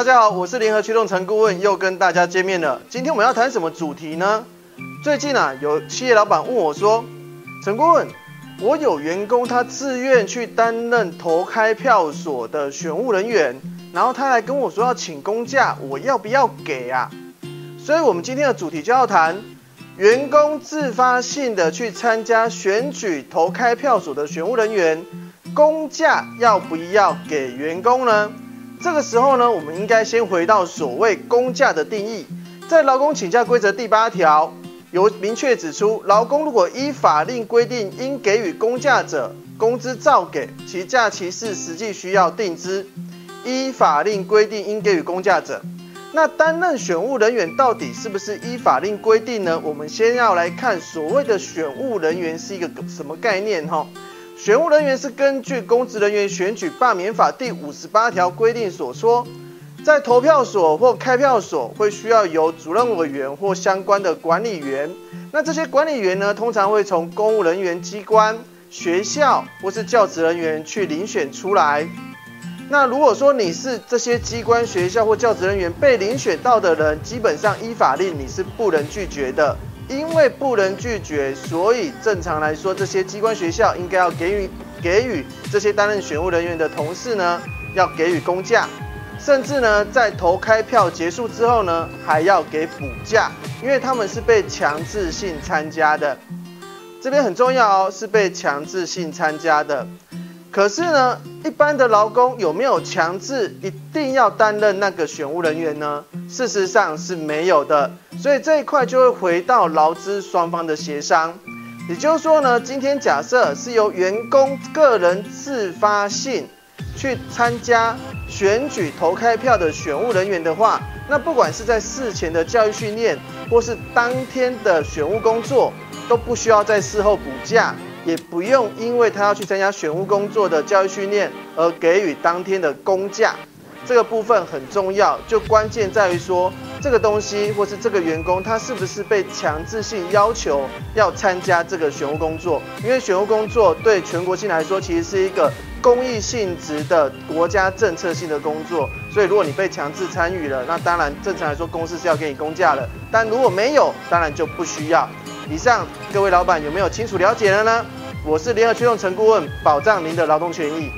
大家好，我是联合驱动陈顾问，又跟大家见面了。今天我们要谈什么主题呢？最近啊，有企业老板问我说：“陈顾问，我有员工他自愿去担任投开票所的选务人员，然后他来跟我说要请公假，我要不要给啊？”所以，我们今天的主题就要谈员工自发性的去参加选举投开票所的选务人员，公假要不要给员工呢？这个时候呢，我们应该先回到所谓公假的定义，在劳工请假规则第八条有明确指出，劳工如果依法令规定应给予公假者，工资照给，其假期是实际需要定之。依法令规定应给予公假者，那担任选务人员到底是不是依法令规定呢？我们先要来看所谓的选务人员是一个什么概念哈？选务人员是根据《公职人员选举罢免法》第五十八条规定所说，在投票所或开票所会需要由主任委员或相关的管理员。那这些管理员呢，通常会从公务人员机关、学校或是教职人员去遴选出来。那如果说你是这些机关、学校或教职人员被遴选到的人，基本上依法令你是不能拒绝的。因为不能拒绝，所以正常来说，这些机关学校应该要给予给予这些担任选务人员的同事呢，要给予公假，甚至呢，在投开票结束之后呢，还要给补假，因为他们是被强制性参加的。这边很重要哦，是被强制性参加的。可是呢，一般的劳工有没有强制一定要担任那个选务人员呢？事实上是没有的，所以这一块就会回到劳资双方的协商。也就是说呢，今天假设是由员工个人自发性去参加选举投开票的选务人员的话，那不管是在事前的教育训练，或是当天的选务工作，都不需要在事后补假。也不用因为他要去参加选务工作的教育训练而给予当天的工价，这个部分很重要，就关键在于说这个东西或是这个员工他是不是被强制性要求要参加这个选务工作，因为选务工作对全国性来说其实是一个公益性质的国家政策性的工作，所以如果你被强制参与了，那当然正常来说公司是要给你工价了，但如果没有，当然就不需要。以上各位老板有没有清楚了解了呢？我是联合驱动陈顾问，保障您的劳动权益。